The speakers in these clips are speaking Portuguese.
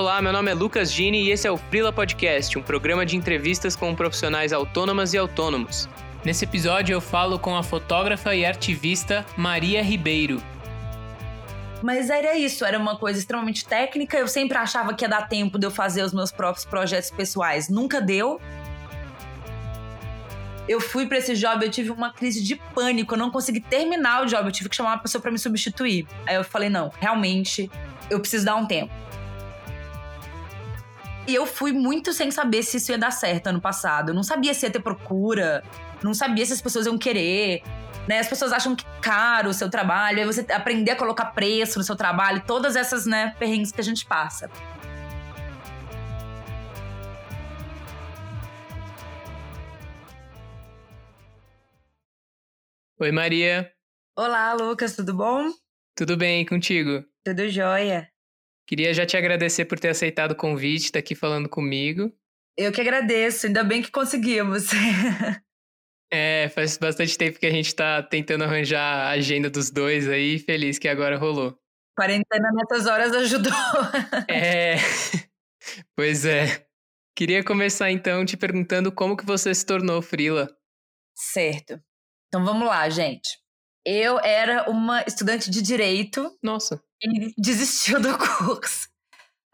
Olá, meu nome é Lucas Gini e esse é o Frila Podcast, um programa de entrevistas com profissionais autônomas e autônomos. Nesse episódio eu falo com a fotógrafa e artivista Maria Ribeiro. Mas era isso, era uma coisa extremamente técnica. Eu sempre achava que ia dar tempo de eu fazer os meus próprios projetos pessoais. Nunca deu. Eu fui para esse job, eu tive uma crise de pânico. Eu não consegui terminar o job, eu tive que chamar uma pessoa para me substituir. Aí eu falei: não, realmente, eu preciso dar um tempo. E eu fui muito sem saber se isso ia dar certo ano passado. Eu não sabia se ia ter procura, não sabia se as pessoas iam querer. Né? As pessoas acham que é caro o seu trabalho, aí você aprender a colocar preço no seu trabalho, todas essas né, perrengues que a gente passa. Oi, Maria. Olá, Lucas, tudo bom? Tudo bem, contigo? Tudo jóia. Queria já te agradecer por ter aceitado o convite, estar tá aqui falando comigo. Eu que agradeço, ainda bem que conseguimos. é, faz bastante tempo que a gente está tentando arranjar a agenda dos dois aí, feliz que agora rolou. Quarentena nessas horas ajudou. é, pois é. Queria começar então te perguntando como que você se tornou frila. Certo. Então vamos lá, gente. Eu era uma estudante de direito. Nossa e desistiu do curso.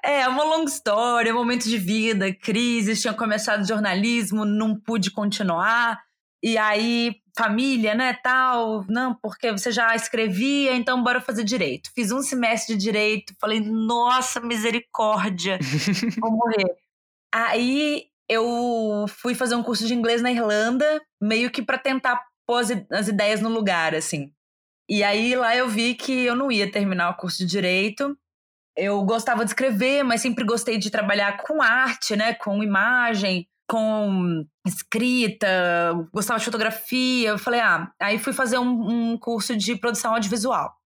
É, uma longa história, momento de vida, crise, tinha começado jornalismo, não pude continuar. E aí, família, né, tal, não, porque você já escrevia, então bora fazer direito. Fiz um semestre de direito, falei, nossa, misericórdia, vou morrer. Aí eu fui fazer um curso de inglês na Irlanda, meio que para tentar pôr as ideias no lugar, assim. E aí lá eu vi que eu não ia terminar o curso de direito. Eu gostava de escrever, mas sempre gostei de trabalhar com arte, né, com imagem, com escrita, gostava de fotografia. Eu falei, ah, aí fui fazer um, um curso de produção audiovisual.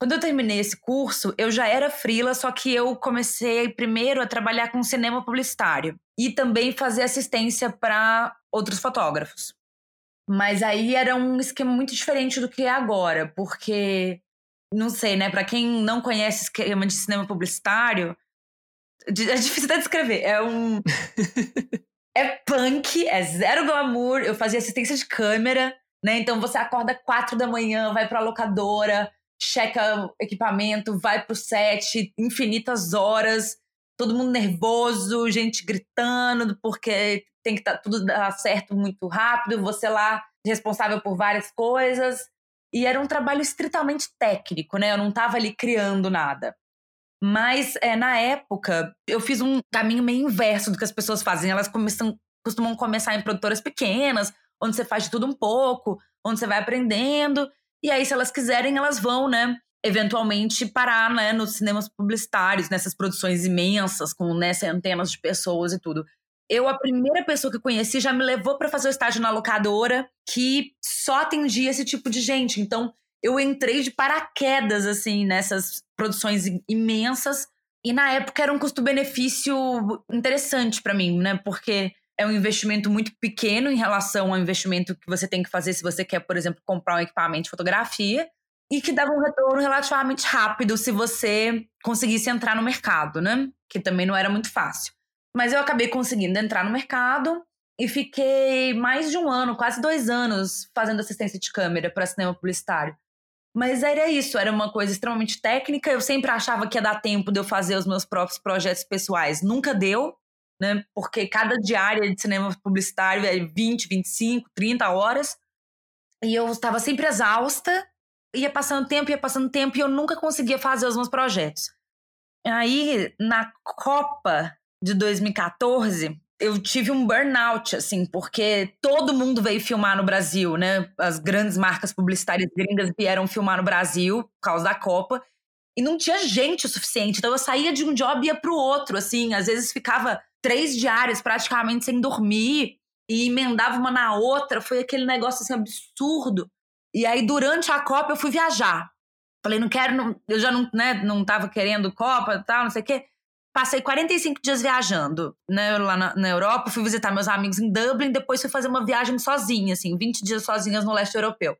Quando eu terminei esse curso, eu já era frila, só que eu comecei primeiro a trabalhar com cinema publicitário e também fazer assistência para outros fotógrafos. Mas aí era um esquema muito diferente do que é agora, porque não sei, né? Para quem não conhece esquema de cinema publicitário, é difícil até descrever. É um é punk, é zero glamour. Eu fazia assistência de câmera, né? Então você acorda quatro da manhã, vai para locadora, checa equipamento, vai pro set, infinitas horas, todo mundo nervoso, gente gritando porque tem que tá, tudo dar certo muito rápido, você lá responsável por várias coisas. E era um trabalho estritamente técnico, né? Eu não estava ali criando nada. Mas é, na época, eu fiz um caminho meio inverso do que as pessoas fazem. Elas começam, costumam começar em produtoras pequenas, onde você faz de tudo um pouco, onde você vai aprendendo. E aí, se elas quiserem, elas vão, né? Eventualmente parar né, nos cinemas publicitários, nessas produções imensas, com né, centenas de pessoas e tudo eu, a primeira pessoa que conheci, já me levou para fazer o estágio na locadora, que só atendia esse tipo de gente. Então, eu entrei de paraquedas, assim, nessas produções imensas. E na época era um custo-benefício interessante para mim, né? Porque é um investimento muito pequeno em relação ao investimento que você tem que fazer se você quer, por exemplo, comprar um equipamento de fotografia. E que dava um retorno relativamente rápido se você conseguisse entrar no mercado, né? Que também não era muito fácil. Mas eu acabei conseguindo entrar no mercado e fiquei mais de um ano, quase dois anos, fazendo assistência de câmera para cinema publicitário. Mas era isso, era uma coisa extremamente técnica. Eu sempre achava que ia dar tempo de eu fazer os meus próprios projetos pessoais. Nunca deu, né? Porque cada diária de cinema publicitário é 20, 25, 30 horas. E eu estava sempre exausta, ia passando tempo, ia passando tempo, e eu nunca conseguia fazer os meus projetos. Aí, na Copa de 2014, eu tive um burnout, assim, porque todo mundo veio filmar no Brasil, né? As grandes marcas publicitárias gringas vieram filmar no Brasil por causa da Copa. E não tinha gente o suficiente. Então eu saía de um job e ia pro outro, assim. Às vezes ficava três diárias praticamente sem dormir e emendava uma na outra. Foi aquele negócio assim absurdo. E aí, durante a Copa, eu fui viajar. Falei, não quero, não, eu já não, né, não tava querendo Copa e tal, não sei o quê. Passei 45 dias viajando né, lá na, na, Europa, fui visitar meus amigos em Dublin, depois fui fazer uma viagem sozinha, assim, 20 dias sozinhas no leste europeu.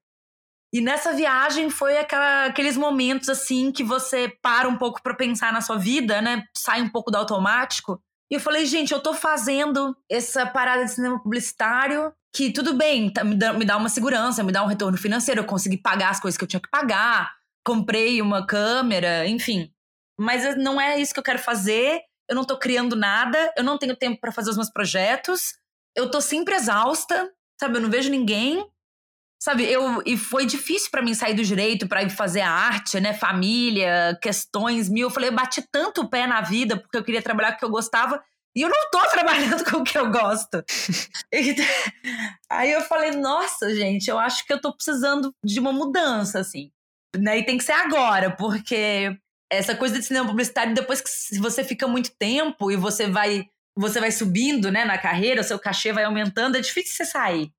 E nessa viagem foi aquela, aqueles momentos assim que você para um pouco para pensar na sua vida, né? Sai um pouco do automático. E eu falei, gente, eu tô fazendo essa parada de cinema publicitário que tudo bem, tá, me, dá, me dá uma segurança, me dá um retorno financeiro, eu consegui pagar as coisas que eu tinha que pagar, comprei uma câmera, enfim. Mas não é isso que eu quero fazer. Eu não tô criando nada, eu não tenho tempo para fazer os meus projetos. Eu tô sempre exausta, sabe? Eu não vejo ninguém. Sabe, eu e foi difícil para mim sair do direito para ir fazer a arte, né, família, questões mil. Eu falei, eu bati tanto o pé na vida porque eu queria trabalhar com o que eu gostava e eu não tô trabalhando com o que eu gosto. Aí eu falei, nossa, gente, eu acho que eu tô precisando de uma mudança, assim. Né? E tem que ser agora, porque essa coisa de cinema publicitário, depois que você fica muito tempo e você vai você vai subindo, né, na carreira, o seu cachê vai aumentando, é difícil você sair.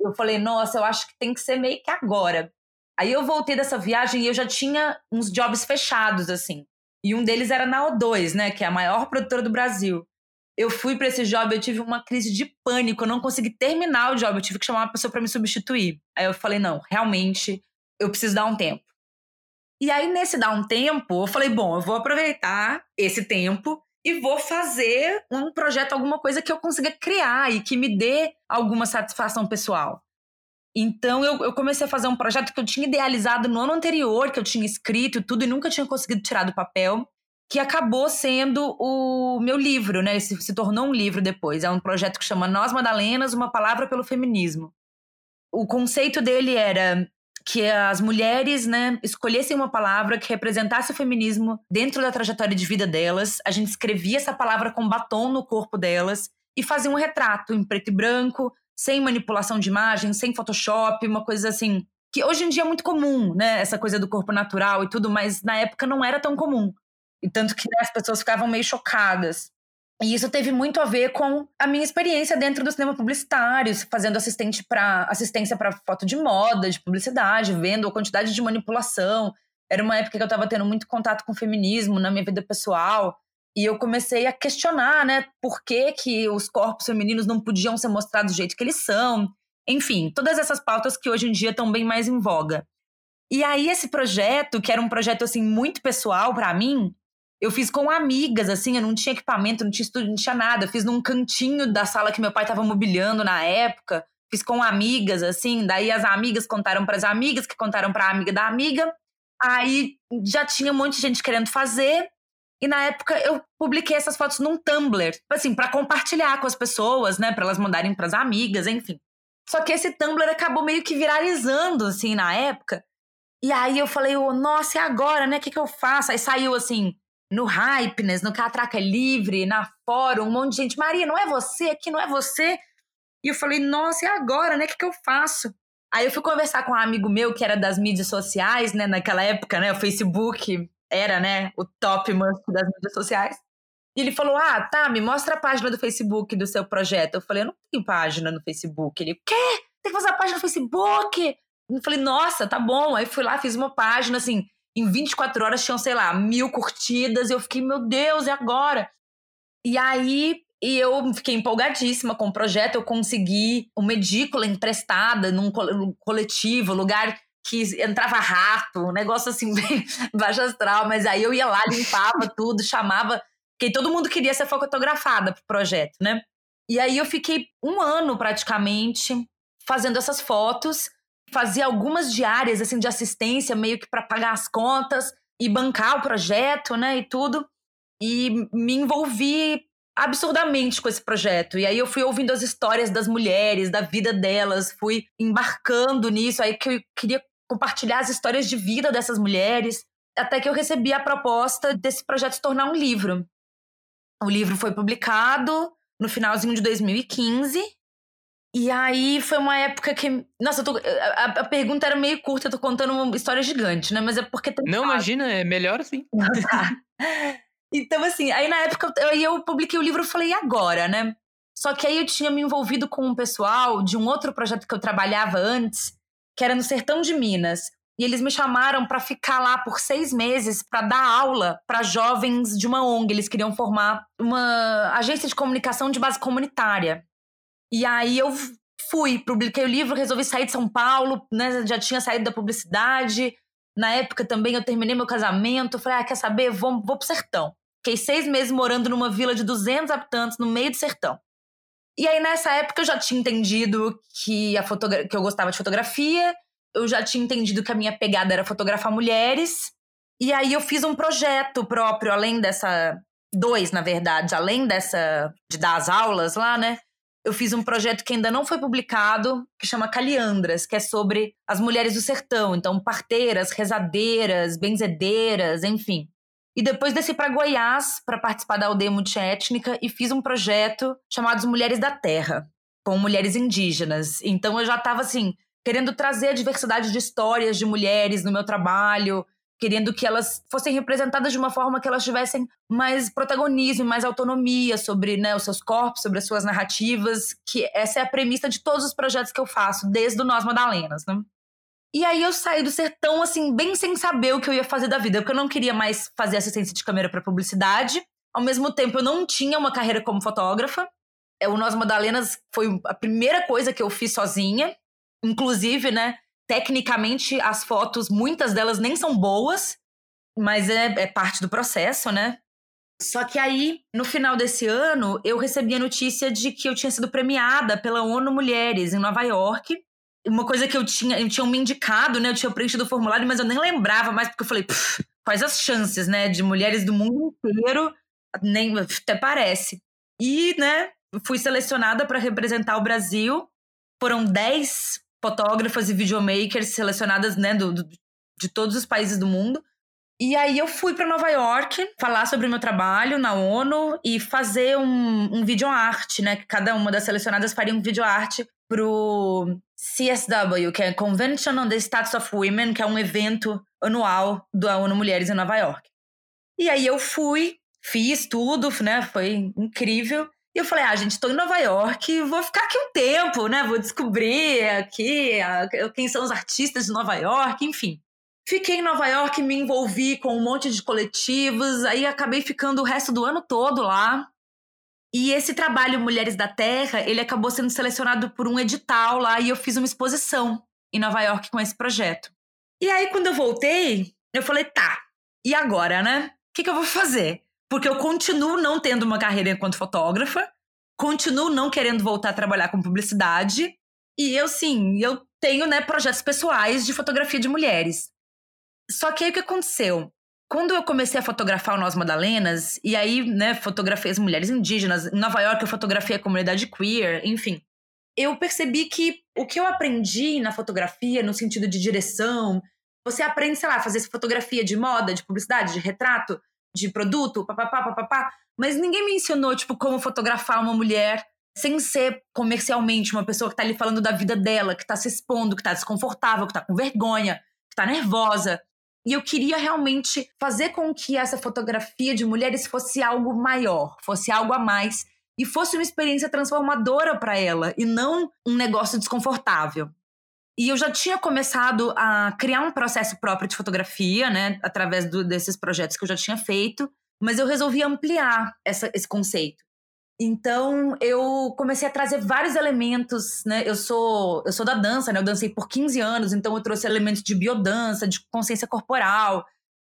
Eu falei, nossa, eu acho que tem que ser meio que agora. Aí eu voltei dessa viagem e eu já tinha uns jobs fechados, assim. E um deles era na O2, né, que é a maior produtora do Brasil. Eu fui para esse job, eu tive uma crise de pânico, eu não consegui terminar o job, eu tive que chamar uma pessoa para me substituir. Aí eu falei, não, realmente, eu preciso dar um tempo. E aí, nesse dar um tempo, eu falei, bom, eu vou aproveitar esse tempo e vou fazer um projeto, alguma coisa que eu consiga criar e que me dê alguma satisfação pessoal. Então eu, eu, comecei a fazer um projeto que eu tinha idealizado no ano anterior, que eu tinha escrito tudo e nunca tinha conseguido tirar do papel, que acabou sendo o meu livro, né? Se, se tornou um livro depois. É um projeto que chama Nós Madalenas, uma palavra pelo feminismo. O conceito dele era que as mulheres, né, escolhessem uma palavra que representasse o feminismo dentro da trajetória de vida delas. A gente escrevia essa palavra com batom no corpo delas e fazia um retrato em preto e branco, sem manipulação de imagem, sem Photoshop, uma coisa assim que hoje em dia é muito comum, né, essa coisa do corpo natural e tudo, mas na época não era tão comum. E tanto que né, as pessoas ficavam meio chocadas. E isso teve muito a ver com a minha experiência dentro do cinema publicitário, fazendo assistente para assistência para foto de moda, de publicidade, vendo a quantidade de manipulação. Era uma época que eu estava tendo muito contato com o feminismo na minha vida pessoal. E eu comecei a questionar, né, por que, que os corpos femininos não podiam ser mostrados do jeito que eles são. Enfim, todas essas pautas que hoje em dia estão bem mais em voga. E aí esse projeto, que era um projeto assim muito pessoal para mim, eu fiz com amigas, assim, eu não tinha equipamento, não tinha estúdio, não tinha nada. Eu fiz num cantinho da sala que meu pai estava mobiliando na época. Fiz com amigas, assim. Daí as amigas contaram para as amigas, que contaram para a amiga da amiga. Aí já tinha um monte de gente querendo fazer. E na época eu publiquei essas fotos num Tumblr, assim, para compartilhar com as pessoas, né, para elas mandarem para as amigas, enfim. Só que esse Tumblr acabou meio que viralizando, assim, na época. E aí eu falei, oh, nossa, e agora, né? O que, que eu faço? Aí saiu assim, no Hypeness, no Catraca Livre, na Fórum, um monte de gente. Maria, não é você? Aqui não é você? E eu falei, nossa, e agora, né? O que, que eu faço? Aí eu fui conversar com um amigo meu que era das mídias sociais, né? Naquela época, né? O Facebook era, né? O top must das mídias sociais. E ele falou: Ah, tá, me mostra a página do Facebook do seu projeto. Eu falei: Eu não tenho página no Facebook. Ele: Quê? Tem que fazer a página no Facebook? Eu falei: Nossa, tá bom. Aí fui lá, fiz uma página assim em 24 horas tinham, sei lá, mil curtidas. E eu fiquei, meu Deus, e agora? E aí e eu fiquei empolgadíssima com o projeto. Eu consegui uma edícula emprestada num coletivo, lugar que entrava rato, um negócio assim, bem baixo astral. Mas aí eu ia lá, limpava tudo, chamava. Porque todo mundo queria ser fotografada pro projeto, né? E aí eu fiquei um ano praticamente fazendo essas fotos fazia algumas diárias assim de assistência meio que para pagar as contas e bancar o projeto, né, e tudo. E me envolvi absurdamente com esse projeto. E aí eu fui ouvindo as histórias das mulheres, da vida delas, fui embarcando nisso, aí que eu queria compartilhar as histórias de vida dessas mulheres, até que eu recebi a proposta desse projeto se tornar um livro. O livro foi publicado no finalzinho de 2015 e aí foi uma época que. Nossa, tô, a, a, pergunta era meio curta, eu tô contando uma história gigante, né? Mas é porque tem. Não, imagina, é melhor assim. Então, assim, aí na época eu, eu publiquei o livro e falei, e agora, né? Só que aí eu tinha me envolvido com um pessoal de um outro projeto que eu trabalhava antes, que era no sertão de Minas. E eles me chamaram para ficar lá por seis meses para dar aula para jovens de uma ONG. Eles queriam formar uma agência de comunicação de base comunitária. E aí eu fui, publiquei o livro, resolvi sair de São Paulo, né? Já tinha saído da publicidade. Na época também eu terminei meu casamento. Falei, ah, quer saber? Vou, vou pro sertão. Fiquei seis meses morando numa vila de 200 habitantes no meio do sertão. E aí, nessa época, eu já tinha entendido que, a que eu gostava de fotografia, eu já tinha entendido que a minha pegada era fotografar mulheres. E aí, eu fiz um projeto próprio, além dessa. Dois, na verdade, além dessa. de dar as aulas lá, né? Eu fiz um projeto que ainda não foi publicado, que chama Caliandras, que é sobre as mulheres do sertão. Então, parteiras, rezadeiras, benzedeiras, enfim. E depois desci para Goiás para participar da aldeia multiétnica e fiz um projeto chamado Mulheres da Terra, com mulheres indígenas. Então eu já estava assim, querendo trazer a diversidade de histórias de mulheres no meu trabalho, querendo que elas fossem representadas de uma forma que elas tivessem mais protagonismo, mais autonomia sobre né, os seus corpos, sobre as suas narrativas, que essa é a premissa de todos os projetos que eu faço, desde o Nós Madalenas, né? E aí eu saí do sertão, assim, bem sem saber o que eu ia fazer da vida, porque eu não queria mais fazer assistência de câmera para publicidade. Ao mesmo tempo, eu não tinha uma carreira como fotógrafa. É, o Nós Madalenas foi a primeira coisa que eu fiz sozinha. Inclusive, né, tecnicamente, as fotos, muitas delas nem são boas, mas é, é parte do processo, né? Só que aí, no final desse ano, eu recebi a notícia de que eu tinha sido premiada pela ONU Mulheres em Nova York uma coisa que eu tinha, eu tinha me indicado, né? Eu tinha preenchido o formulário, mas eu nem lembrava mais, porque eu falei, quais as chances, né? De mulheres do mundo inteiro, nem até parece. E, né, fui selecionada para representar o Brasil. Foram 10 fotógrafas e videomakers selecionadas, né, do, do, de todos os países do mundo. E aí eu fui para Nova York falar sobre o meu trabalho na ONU e fazer um, um vídeo arte, né? Cada uma das selecionadas faria um vídeo arte pro CSW, que é Convention on the Status of Women, que é um evento anual da ONU Mulheres em Nova York. E aí eu fui, fiz tudo, né? Foi incrível. E eu falei, ah, gente, estou em Nova York, vou ficar aqui um tempo, né? Vou descobrir aqui quem são os artistas de Nova York, enfim. Fiquei em Nova York, me envolvi com um monte de coletivos, aí acabei ficando o resto do ano todo lá. E esse trabalho Mulheres da Terra, ele acabou sendo selecionado por um edital lá e eu fiz uma exposição em Nova York com esse projeto. E aí, quando eu voltei, eu falei, tá, e agora, né? O que, que eu vou fazer? Porque eu continuo não tendo uma carreira enquanto fotógrafa, continuo não querendo voltar a trabalhar com publicidade, e eu, sim, eu tenho, né, projetos pessoais de fotografia de mulheres. Só que aí o que aconteceu? Quando eu comecei a fotografar o Nós Madalenas, e aí, né, fotografei as mulheres indígenas, em Nova York eu fotografei a comunidade queer, enfim. Eu percebi que o que eu aprendi na fotografia, no sentido de direção, você aprende, sei lá, fazer fotografia de moda, de publicidade, de retrato, de produto, papapá, papapá, mas ninguém me ensinou, tipo, como fotografar uma mulher sem ser comercialmente uma pessoa que tá ali falando da vida dela, que tá se expondo, que tá desconfortável, que tá com vergonha, que tá nervosa. E eu queria realmente fazer com que essa fotografia de mulheres fosse algo maior, fosse algo a mais e fosse uma experiência transformadora para ela e não um negócio desconfortável. E eu já tinha começado a criar um processo próprio de fotografia, né, através do, desses projetos que eu já tinha feito, mas eu resolvi ampliar essa, esse conceito. Então eu comecei a trazer vários elementos, né? Eu sou eu sou da dança, né? Eu dancei por 15 anos, então eu trouxe elementos de biodança, de consciência corporal,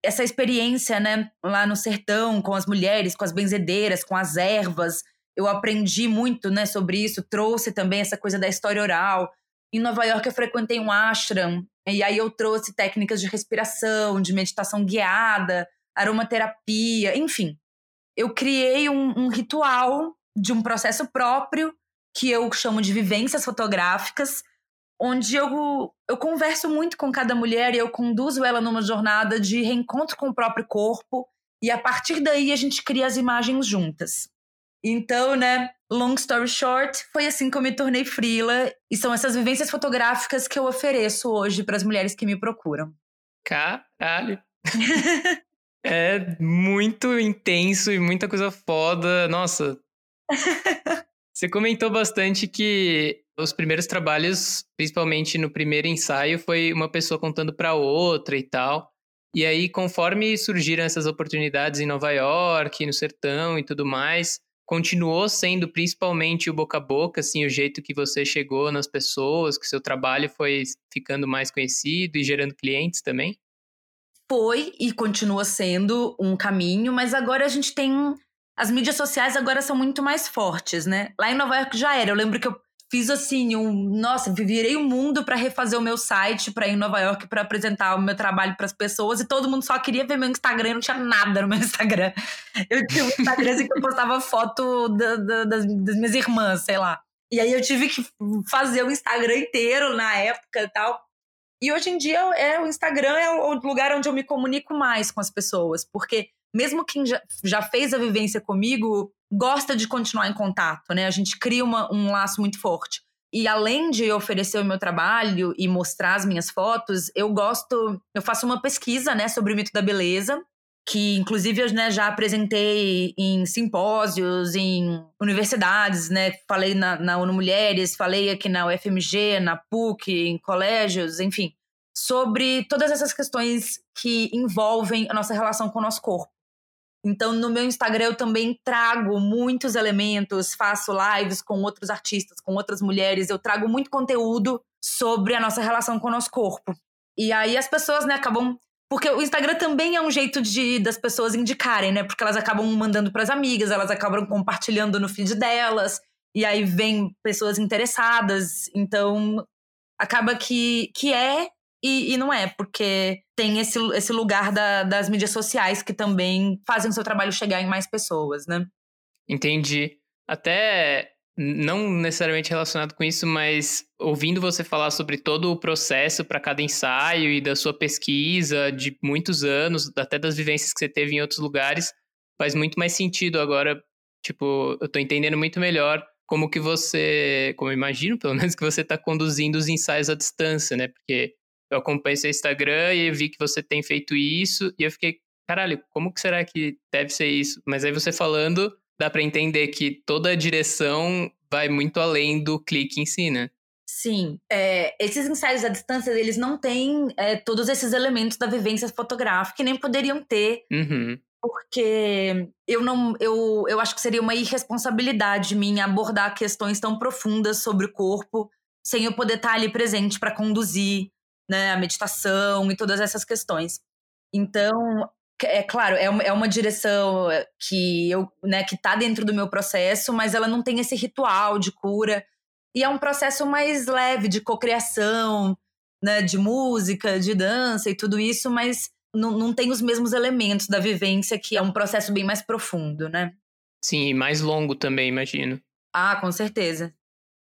essa experiência, né, lá no sertão com as mulheres, com as benzedeiras, com as ervas. Eu aprendi muito, né, sobre isso, trouxe também essa coisa da história oral. Em Nova York eu frequentei um ashram, e aí eu trouxe técnicas de respiração, de meditação guiada, aromaterapia, enfim eu criei um, um ritual de um processo próprio que eu chamo de vivências fotográficas, onde eu, eu converso muito com cada mulher e eu conduzo ela numa jornada de reencontro com o próprio corpo, e a partir daí a gente cria as imagens juntas. Então, né, long story short, foi assim que eu me tornei frila, e são essas vivências fotográficas que eu ofereço hoje para as mulheres que me procuram. Caralho! É muito intenso e muita coisa foda. Nossa. Você comentou bastante que os primeiros trabalhos, principalmente no primeiro ensaio, foi uma pessoa contando para outra e tal. E aí, conforme surgiram essas oportunidades em Nova York, no sertão e tudo mais, continuou sendo principalmente o boca a boca, assim, o jeito que você chegou nas pessoas, que seu trabalho foi ficando mais conhecido e gerando clientes também? Foi e continua sendo um caminho, mas agora a gente tem as mídias sociais agora são muito mais fortes, né? Lá em Nova York já era. Eu lembro que eu fiz assim um, nossa, virei o mundo para refazer o meu site para ir em Nova York para apresentar o meu trabalho para as pessoas e todo mundo só queria ver meu Instagram, e não tinha nada no meu Instagram. Eu tinha um Instagram assim, que eu postava foto da, da, das, das minhas irmãs, sei lá. E aí eu tive que fazer o Instagram inteiro na época e tal. E hoje em dia é o Instagram é o lugar onde eu me comunico mais com as pessoas, porque mesmo quem já, já fez a vivência comigo gosta de continuar em contato, né? A gente cria uma, um laço muito forte. E além de oferecer o meu trabalho e mostrar as minhas fotos, eu gosto, eu faço uma pesquisa, né, sobre o mito da beleza, que inclusive eu né, já apresentei em simpósios, em universidades, né? Falei na, na ONU Mulheres, falei aqui na UFMG, na PUC, em colégios, enfim, sobre todas essas questões que envolvem a nossa relação com o nosso corpo. Então, no meu Instagram, eu também trago muitos elementos, faço lives com outros artistas, com outras mulheres, eu trago muito conteúdo sobre a nossa relação com o nosso corpo. E aí as pessoas, né, acabam. Porque o Instagram também é um jeito de das pessoas indicarem, né? Porque elas acabam mandando para as amigas, elas acabam compartilhando no feed delas, e aí vem pessoas interessadas. Então, acaba que, que é e, e, não é, porque tem esse, esse lugar da, das mídias sociais que também fazem o seu trabalho chegar em mais pessoas, né? Entendi. Até não necessariamente relacionado com isso, mas ouvindo você falar sobre todo o processo para cada ensaio e da sua pesquisa de muitos anos, até das vivências que você teve em outros lugares, faz muito mais sentido agora. Tipo, eu tô entendendo muito melhor como que você, como eu imagino, pelo menos, que você está conduzindo os ensaios à distância, né? Porque eu acompanho seu Instagram e vi que você tem feito isso, e eu fiquei, caralho, como que será que deve ser isso? Mas aí você falando, dá para entender que toda a direção vai muito além do clique em si, né? Sim, é, esses ensaios à distância, eles não têm é, todos esses elementos da vivência fotográfica e nem poderiam ter. Uhum. Porque eu não. Eu, eu acho que seria uma irresponsabilidade minha abordar questões tão profundas sobre o corpo sem eu poder estar ali presente para conduzir né, a meditação e todas essas questões. Então, é claro, é uma, é uma direção que eu, né, que tá dentro do meu processo, mas ela não tem esse ritual de cura. E é um processo mais leve de cocriação, né, de música, de dança e tudo isso, mas não, não tem os mesmos elementos da vivência, que é um processo bem mais profundo, né? Sim, e mais longo também, imagino. Ah, com certeza.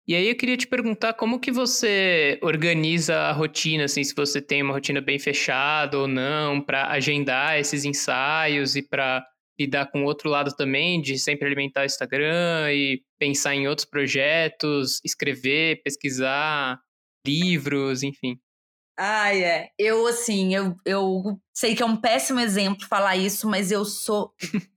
E aí eu queria te perguntar como que você organiza a rotina, assim, se você tem uma rotina bem fechada ou não, para agendar esses ensaios e para lidar com o outro lado também, de sempre alimentar o Instagram e pensar em outros projetos, escrever, pesquisar livros, enfim. Ah, é. Eu, assim, eu, eu sei que é um péssimo exemplo falar isso, mas eu sou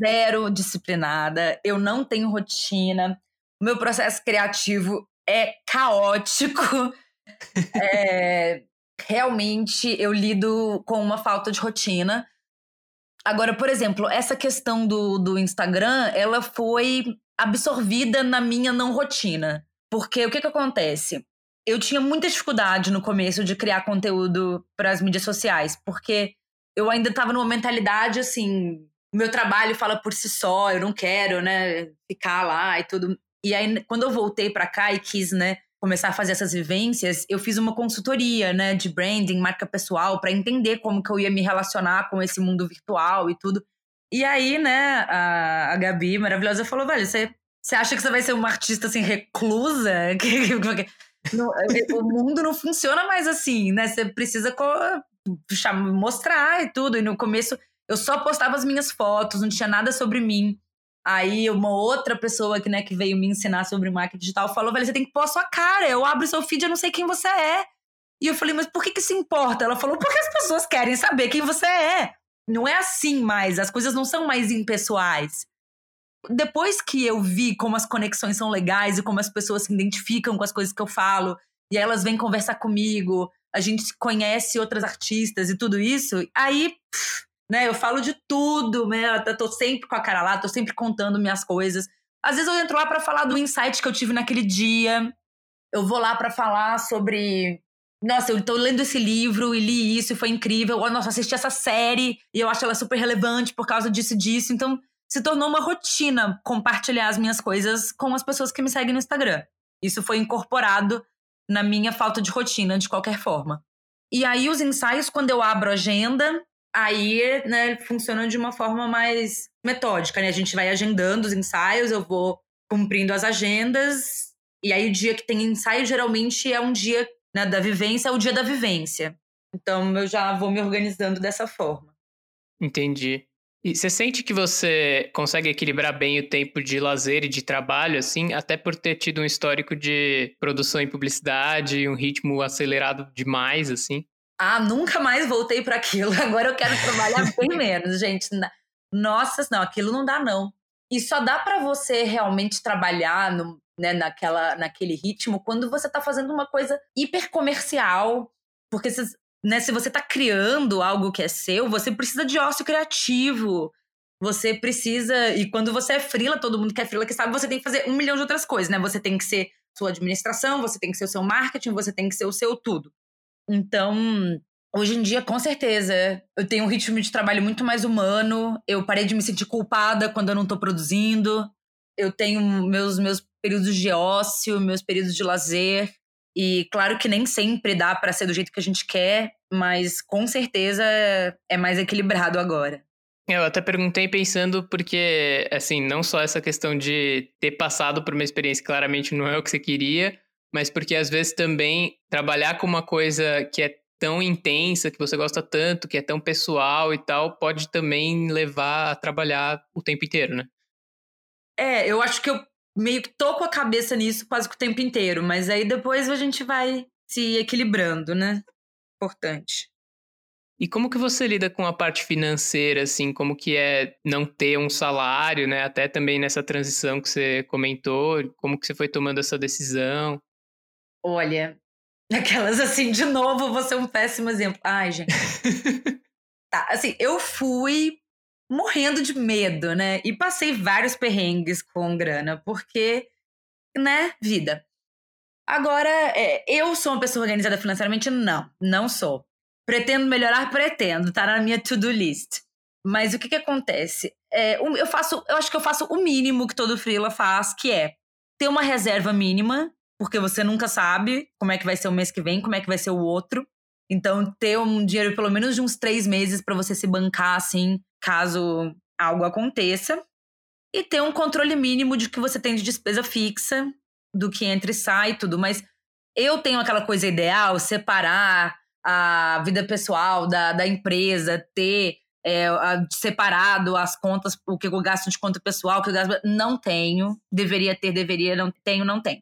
zero disciplinada, eu não tenho rotina. O meu processo criativo é caótico. é, realmente eu lido com uma falta de rotina. Agora, por exemplo, essa questão do, do Instagram, ela foi absorvida na minha não rotina. Porque o que, que acontece? Eu tinha muita dificuldade no começo de criar conteúdo para as mídias sociais, porque eu ainda estava numa mentalidade assim, meu trabalho fala por si só, eu não quero, né, ficar lá e tudo. E aí, quando eu voltei para cá e quis, né, começar a fazer essas vivências, eu fiz uma consultoria, né, de branding, marca pessoal, para entender como que eu ia me relacionar com esse mundo virtual e tudo. E aí, né, a, a Gabi, maravilhosa, falou, velho, você, você acha que você vai ser uma artista, assim, reclusa? no, o mundo não funciona mais assim, né? Você precisa mostrar e tudo. E no começo, eu só postava as minhas fotos, não tinha nada sobre mim. Aí uma outra pessoa que, né, que veio me ensinar sobre marketing digital falou, velho, você tem que pôr a sua cara, eu abro seu feed, eu não sei quem você é. E eu falei, mas por que que se importa? Ela falou, porque as pessoas querem saber quem você é. Não é assim mais, as coisas não são mais impessoais. Depois que eu vi como as conexões são legais e como as pessoas se identificam com as coisas que eu falo, e elas vêm conversar comigo, a gente conhece outras artistas e tudo isso, aí pff, né? Eu falo de tudo, né? Eu tô sempre com a cara lá, tô sempre contando minhas coisas. Às vezes eu entro lá para falar do insight que eu tive naquele dia. Eu vou lá para falar sobre nossa, eu tô lendo esse livro e li isso e foi incrível. Ou, nossa, assisti essa série e eu acho ela super relevante por causa disso e disso. Então, se tornou uma rotina compartilhar as minhas coisas com as pessoas que me seguem no Instagram. Isso foi incorporado na minha falta de rotina, de qualquer forma. E aí, os ensaios, quando eu abro a agenda, aí, né, funcionam de uma forma mais metódica, né? A gente vai agendando os ensaios, eu vou cumprindo as agendas. E aí, o dia que tem ensaio, geralmente é um dia né, da vivência, é o dia da vivência. Então, eu já vou me organizando dessa forma. Entendi. E você sente que você consegue equilibrar bem o tempo de lazer e de trabalho, assim, até por ter tido um histórico de produção em publicidade, um ritmo acelerado demais, assim? Ah, nunca mais voltei para aquilo. Agora eu quero trabalhar bem menos, gente. Nossa, não, aquilo não dá não. E só dá para você realmente trabalhar no, né, naquela, naquele ritmo quando você tá fazendo uma coisa hiper comercial, porque né, se você está criando algo que é seu, você precisa de ócio criativo. Você precisa. E quando você é frila, todo mundo que é frila que sabe, você tem que fazer um milhão de outras coisas, né? Você tem que ser sua administração, você tem que ser o seu marketing, você tem que ser o seu tudo. Então, hoje em dia, com certeza, eu tenho um ritmo de trabalho muito mais humano. Eu parei de me sentir culpada quando eu não estou produzindo. Eu tenho meus, meus períodos de ócio, meus períodos de lazer. E claro que nem sempre dá para ser do jeito que a gente quer, mas com certeza é mais equilibrado agora. Eu até perguntei pensando porque, assim, não só essa questão de ter passado por uma experiência claramente não é o que você queria, mas porque às vezes também trabalhar com uma coisa que é tão intensa, que você gosta tanto, que é tão pessoal e tal, pode também levar a trabalhar o tempo inteiro, né? É, eu acho que eu meio que tô com a cabeça nisso quase que o tempo inteiro, mas aí depois a gente vai se equilibrando, né? Importante. E como que você lida com a parte financeira, assim, como que é não ter um salário, né? Até também nessa transição que você comentou, como que você foi tomando essa decisão? Olha, aquelas assim, de novo, você é um péssimo exemplo. Ai, gente. tá, assim, eu fui morrendo de medo, né? E passei vários perrengues com grana, porque, né, vida. Agora, é, eu sou uma pessoa organizada financeiramente? Não, não sou. Pretendo melhorar? Pretendo, tá na minha to-do list. Mas o que que acontece? É, eu faço, eu acho que eu faço o mínimo que todo freela faz, que é ter uma reserva mínima, porque você nunca sabe como é que vai ser o mês que vem, como é que vai ser o outro. Então, ter um dinheiro pelo menos de uns três meses para você se bancar, assim, caso algo aconteça. E ter um controle mínimo de que você tem de despesa fixa, do que entra e sai tudo. Mas eu tenho aquela coisa ideal, separar a vida pessoal da, da empresa, ter é, separado as contas, o que eu gasto de conta pessoal, o que eu gasto. Não tenho. Deveria ter, deveria, não tenho, não tenho.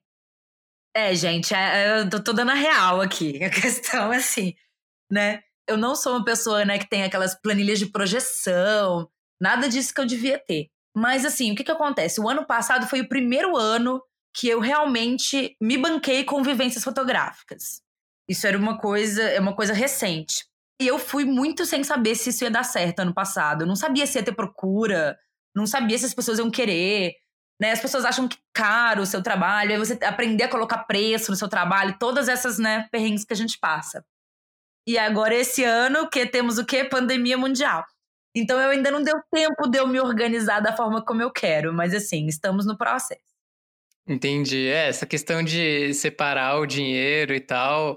É, gente, é, eu tô dando a real aqui. A questão é assim, né? Eu não sou uma pessoa, né, que tem aquelas planilhas de projeção, nada disso que eu devia ter. Mas assim, o que que acontece? O ano passado foi o primeiro ano que eu realmente me banquei com vivências fotográficas. Isso era uma coisa, é uma coisa recente. E eu fui muito sem saber se isso ia dar certo ano passado. Eu não sabia se ia ter procura, não sabia se as pessoas iam querer. Né? As pessoas acham que caro o seu trabalho, aí você aprender a colocar preço no seu trabalho, todas essas né, perrengues que a gente passa. E agora, esse ano, que temos o quê? Pandemia mundial. Então, eu ainda não deu tempo de eu me organizar da forma como eu quero, mas assim, estamos no processo. Entendi. É, essa questão de separar o dinheiro e tal,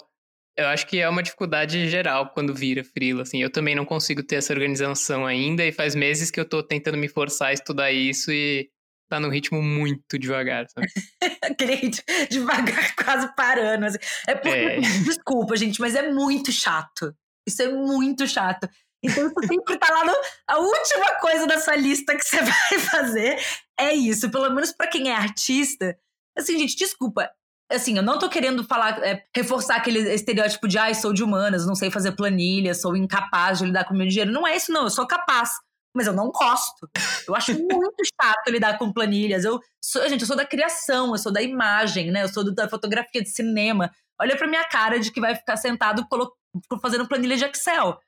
eu acho que é uma dificuldade geral quando vira freela, assim. Eu também não consigo ter essa organização ainda e faz meses que eu tô tentando me forçar a estudar isso e tá num ritmo muito devagar, sabe? Aquele ritmo devagar, quase parando. Assim. É porque, é. desculpa, gente, mas é muito chato. Isso é muito chato. Então, você sempre tá lá no, a última coisa da sua lista que você vai fazer é isso. Pelo menos para quem é artista. Assim, gente, desculpa. Assim, eu não tô querendo falar, é, reforçar aquele estereótipo de, ai, ah, sou de humanas, não sei fazer planilha, sou incapaz de lidar com meu dinheiro. Não é isso, não. Eu sou capaz mas eu não gosto. Eu acho muito chato lidar com planilhas. Eu sou, gente, eu sou da criação, eu sou da imagem, né? Eu sou da fotografia de cinema. Olha pra minha cara de que vai ficar sentado fazendo planilha de Excel.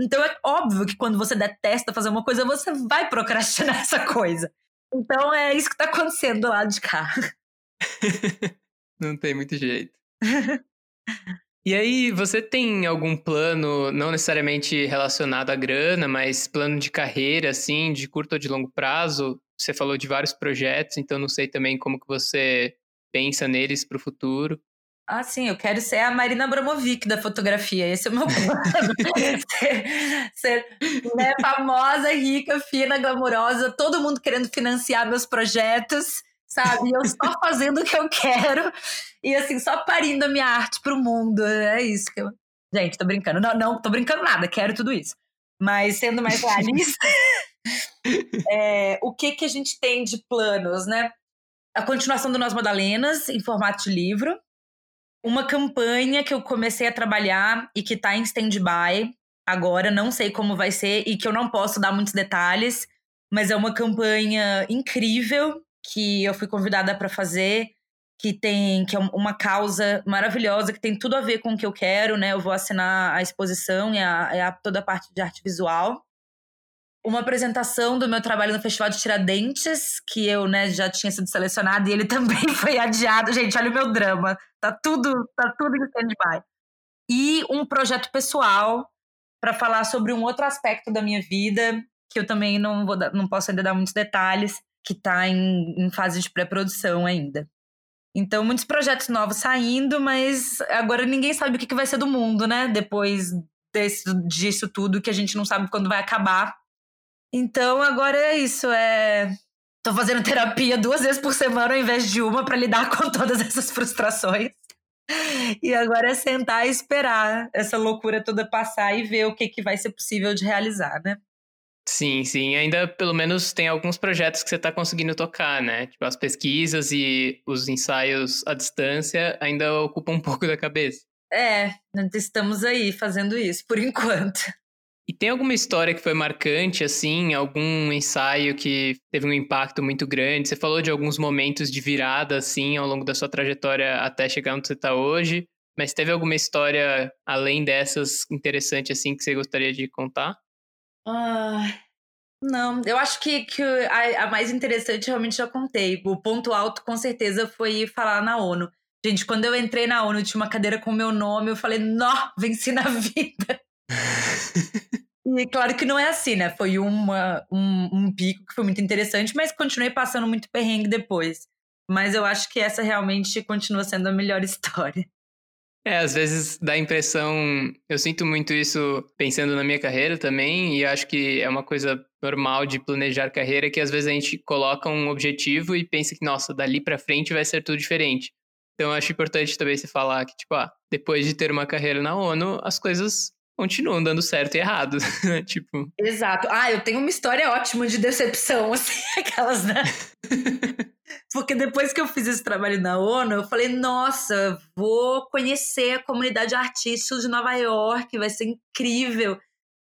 Então é óbvio que quando você detesta fazer uma coisa, você vai procrastinar essa coisa. Então é isso que tá acontecendo do lado de cá. não tem muito jeito. E aí, você tem algum plano, não necessariamente relacionado à grana, mas plano de carreira, assim, de curto ou de longo prazo? Você falou de vários projetos, então não sei também como que você pensa neles para o futuro. Ah, sim, eu quero ser a Marina Abramovic da fotografia. Esse é o meu plano. ser, ser né, famosa, rica, fina, glamurosa, todo mundo querendo financiar meus projetos sabe? Eu só fazendo o que eu quero e assim, só parindo a minha arte pro mundo. É isso que eu. Gente, tô brincando. Não, não, tô brincando nada, quero tudo isso. Mas sendo mais realista, é, o que que a gente tem de planos, né? A continuação do Nós Madalenas em formato de livro. Uma campanha que eu comecei a trabalhar e que tá em stand-by agora, não sei como vai ser e que eu não posso dar muitos detalhes, mas é uma campanha incrível que eu fui convidada para fazer, que tem que é uma causa maravilhosa, que tem tudo a ver com o que eu quero, né? Eu vou assinar a exposição e a, a toda a parte de arte visual. Uma apresentação do meu trabalho no Festival de Tiradentes, que eu, né, já tinha sido selecionada e ele também foi adiado. Gente, olha o meu drama. Tá tudo, tá tudo em stand-by. E um projeto pessoal para falar sobre um outro aspecto da minha vida, que eu também não vou não posso ainda dar muitos detalhes, que está em, em fase de pré-produção ainda. Então, muitos projetos novos saindo, mas agora ninguém sabe o que, vai ser do mundo, né? Depois desse, disso tudo, que a gente não sabe quando vai acabar. Então, agora é isso. É... Tô fazendo terapia duas vezes por semana ao invés de uma para lidar com todas essas frustrações. E agora é sentar e esperar essa loucura toda passar e ver o que, que vai ser possível de realizar, né? Sim, sim. Ainda pelo menos tem alguns projetos que você está conseguindo tocar, né? Tipo, as pesquisas e os ensaios à distância ainda ocupam um pouco da cabeça. É, estamos aí fazendo isso por enquanto. E tem alguma história que foi marcante, assim, algum ensaio que teve um impacto muito grande? Você falou de alguns momentos de virada, assim, ao longo da sua trajetória até chegar onde você está hoje, mas teve alguma história além dessas interessante, assim, que você gostaria de contar? Ah, não, eu acho que, que a, a, mais interessante realmente já contei. O ponto alto, com certeza, foi falar na ONU. Gente, quando eu entrei na ONU, tinha uma cadeira com o meu nome, eu falei, nó, venci na vida. e claro que não é assim, né? Foi uma, um, um pico que foi muito interessante, mas continuei passando muito perrengue depois. Mas eu acho que essa realmente continua sendo a melhor história. É, às vezes dá a impressão. Eu sinto muito isso pensando na minha carreira também, e acho que é uma coisa normal de planejar carreira que às vezes a gente coloca um objetivo e pensa que, nossa, dali para frente vai ser tudo diferente. Então eu acho importante também se falar que, tipo, ah, depois de ter uma carreira na ONU, as coisas continuam dando certo e errado, né? tipo. Exato. Ah, eu tenho uma história ótima de decepção, assim, aquelas, né? Porque depois que eu fiz esse trabalho na ONU, eu falei, nossa, vou conhecer a comunidade artística de Nova York, vai ser incrível.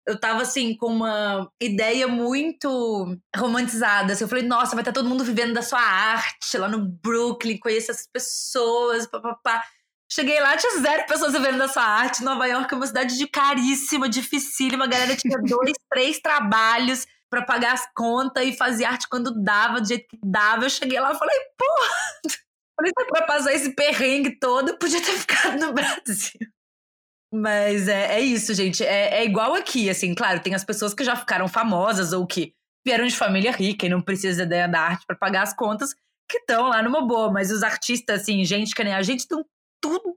Eu tava assim, com uma ideia muito romantizada. Assim, eu falei, nossa, vai estar todo mundo vivendo da sua arte lá no Brooklyn, conhecer essas pessoas, papapá. Cheguei lá, tinha zero pessoas vivendo da sua arte. Nova York é uma cidade de caríssima, dificílima. A galera tinha dois, três trabalhos para pagar as contas e fazer arte quando dava, do jeito que dava. Eu cheguei lá e falei, porra, falei, pra passar esse perrengue todo, podia ter ficado no Brasil. Mas é, é isso, gente. É, é igual aqui, assim, claro, tem as pessoas que já ficaram famosas ou que vieram de família rica e não precisa da arte para pagar as contas, que estão lá numa boa. Mas os artistas, assim, gente que nem a gente, estão tudo.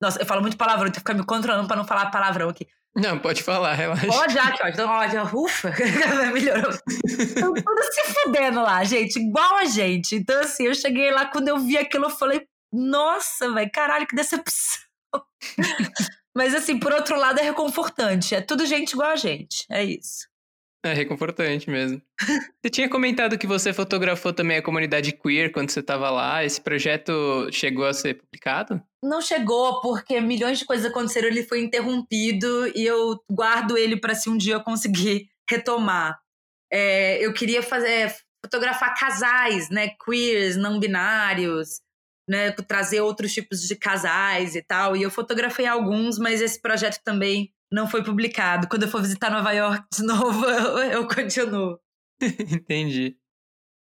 Nossa, eu falo muito palavrão, tenho que ficar me controlando para não falar palavrão aqui. Não, pode falar, relaxa. Pode, já aqui, ó. Então, ó, ufa, melhorou. Estão tudo se fudendo lá, gente, igual a gente. Então, assim, eu cheguei lá, quando eu vi aquilo, eu falei, nossa, velho, caralho, que decepção. Mas, assim, por outro lado, é reconfortante. É tudo gente igual a gente. É isso. É reconfortante mesmo. você tinha comentado que você fotografou também a comunidade queer quando você estava lá. Esse projeto chegou a ser publicado? Não chegou, porque milhões de coisas aconteceram, ele foi interrompido e eu guardo ele para se um dia eu conseguir retomar. É, eu queria fazer fotografar casais, né, queers, não binários, né, trazer outros tipos de casais e tal. E eu fotografei alguns, mas esse projeto também não foi publicado. Quando eu for visitar Nova York de novo, eu, eu continuo. Entendi.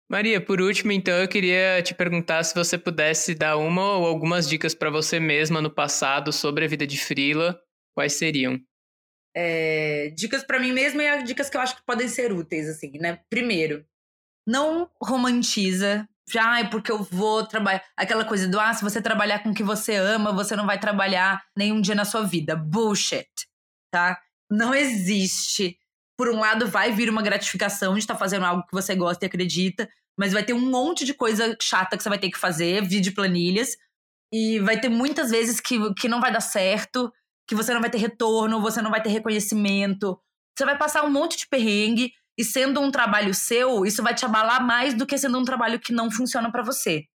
Maria, por último, então, eu queria te perguntar se você pudesse dar uma ou algumas dicas para você mesma no passado sobre a vida de frila, quais seriam? É, dicas para mim mesma e dicas que eu acho que podem ser úteis, assim, né? Primeiro, não romantiza já é porque eu vou trabalhar. Aquela coisa do, ah, se você trabalhar com o que você ama, você não vai trabalhar nenhum dia na sua vida. Bullshit, tá? Não existe. Por um lado, vai vir uma gratificação de estar tá fazendo algo que você gosta e acredita, mas vai ter um monte de coisa chata que você vai ter que fazer, vídeo planilhas, e vai ter muitas vezes que, que não vai dar certo, que você não vai ter retorno, você não vai ter reconhecimento. Você vai passar um monte de perrengue e sendo um trabalho seu, isso vai te abalar mais do que sendo um trabalho que não funciona para você.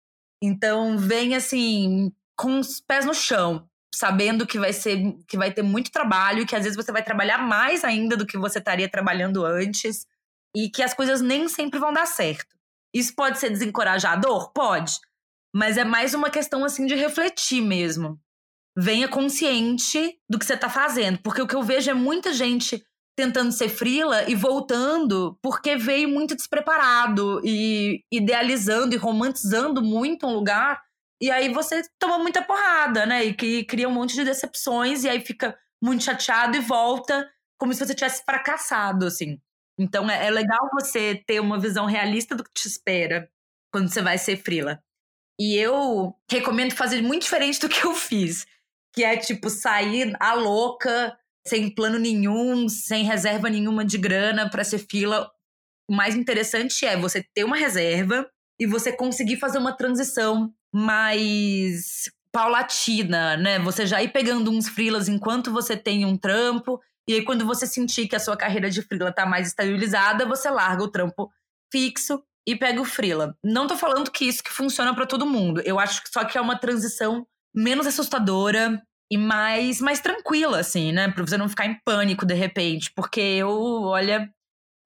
Então, vem assim, com os pés no chão, sabendo que vai ser que vai ter muito trabalho, que às vezes você vai trabalhar mais ainda do que você estaria trabalhando antes e que as coisas nem sempre vão dar certo. Isso pode ser desencorajador? Pode. Mas é mais uma questão assim de refletir mesmo. Venha consciente do que você está fazendo, porque o que eu vejo é muita gente tentando ser frila e voltando porque veio muito despreparado e idealizando e romantizando muito um lugar. E aí você toma muita porrada, né? E cria um monte de decepções e aí fica muito chateado e volta como se você tivesse fracassado, assim. Então é, é legal você ter uma visão realista do que te espera quando você vai ser frila. E eu recomendo fazer muito diferente do que eu fiz, que é tipo sair a louca sem plano nenhum, sem reserva nenhuma de grana para ser fila. O mais interessante é você ter uma reserva e você conseguir fazer uma transição mais paulatina, né? Você já ir pegando uns frilas enquanto você tem um trampo, e aí quando você sentir que a sua carreira de frila tá mais estabilizada, você larga o trampo fixo e pega o frila. Não tô falando que isso que funciona para todo mundo. Eu acho que só que é uma transição menos assustadora, e mais, mais tranquila, assim, né? Pra você não ficar em pânico de repente. Porque eu, olha,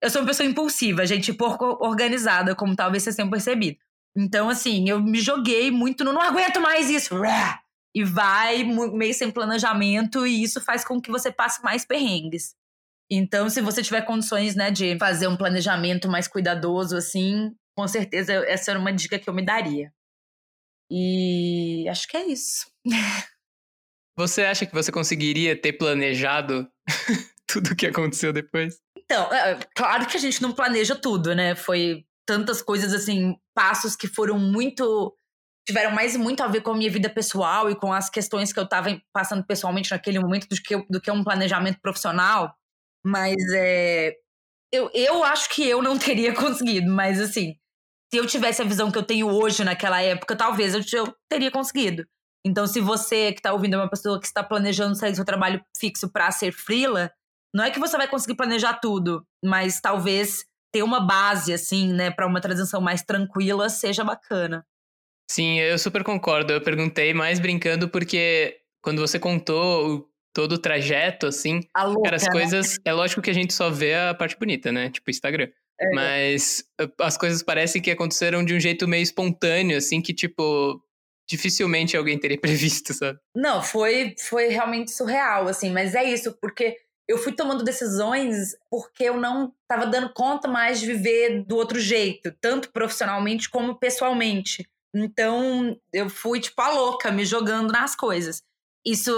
eu sou uma pessoa impulsiva, gente pouco organizada, como talvez vocês tenham percebido. Então, assim, eu me joguei muito no não aguento mais isso. E vai meio sem planejamento, e isso faz com que você passe mais perrengues. Então, se você tiver condições, né, de fazer um planejamento mais cuidadoso, assim, com certeza essa era uma dica que eu me daria. E acho que é isso. Você acha que você conseguiria ter planejado tudo o que aconteceu depois? Então, é, é, claro que a gente não planeja tudo, né? Foi tantas coisas assim, passos que foram muito tiveram mais muito a ver com a minha vida pessoal e com as questões que eu estava passando pessoalmente naquele momento do que, do que um planejamento profissional. Mas é, eu, eu acho que eu não teria conseguido, mas assim, se eu tivesse a visão que eu tenho hoje naquela época, talvez eu, eu teria conseguido. Então, se você que está ouvindo é uma pessoa que está planejando sair do seu trabalho fixo para ser freela, não é que você vai conseguir planejar tudo, mas talvez ter uma base, assim, né, para uma transição mais tranquila seja bacana. Sim, eu super concordo. Eu perguntei mais brincando porque quando você contou o, todo o trajeto, assim, louca, cara, as né? coisas. É lógico que a gente só vê a parte bonita, né? Tipo, Instagram. É. Mas as coisas parecem que aconteceram de um jeito meio espontâneo, assim, que, tipo, dificilmente alguém teria previsto, sabe? Não, foi, foi realmente surreal, assim, mas é isso, porque eu fui tomando decisões porque eu não estava dando conta mais de viver do outro jeito, tanto profissionalmente como pessoalmente. Então, eu fui tipo a louca, me jogando nas coisas. Isso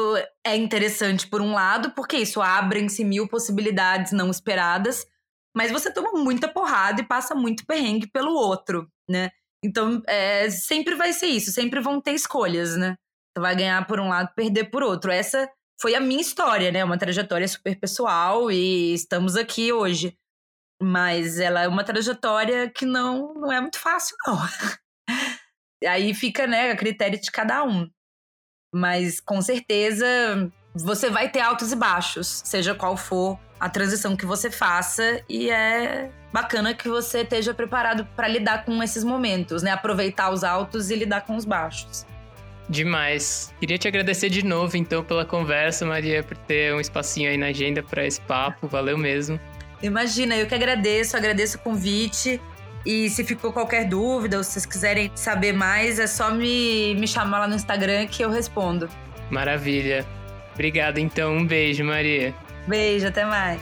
é interessante por um lado, porque isso abre-se mil possibilidades não esperadas, mas você toma muita porrada e passa muito perrengue pelo outro, né? Então, é, sempre vai ser isso, sempre vão ter escolhas, né? Você vai ganhar por um lado, perder por outro. Essa foi a minha história, né? Uma trajetória super pessoal e estamos aqui hoje. Mas ela é uma trajetória que não, não é muito fácil, não. Aí fica, né, a critério de cada um. Mas com certeza você vai ter altos e baixos, seja qual for a transição que você faça e é bacana que você esteja preparado para lidar com esses momentos, né? Aproveitar os altos e lidar com os baixos. Demais. Queria te agradecer de novo, então, pela conversa, Maria, por ter um espacinho aí na agenda para esse papo. Valeu mesmo. Imagina, eu que agradeço, agradeço o convite. E se ficou qualquer dúvida ou se vocês quiserem saber mais, é só me, me chamar lá no Instagram que eu respondo. Maravilha. Obrigado, então. Um beijo, Maria. Beijo, até mais.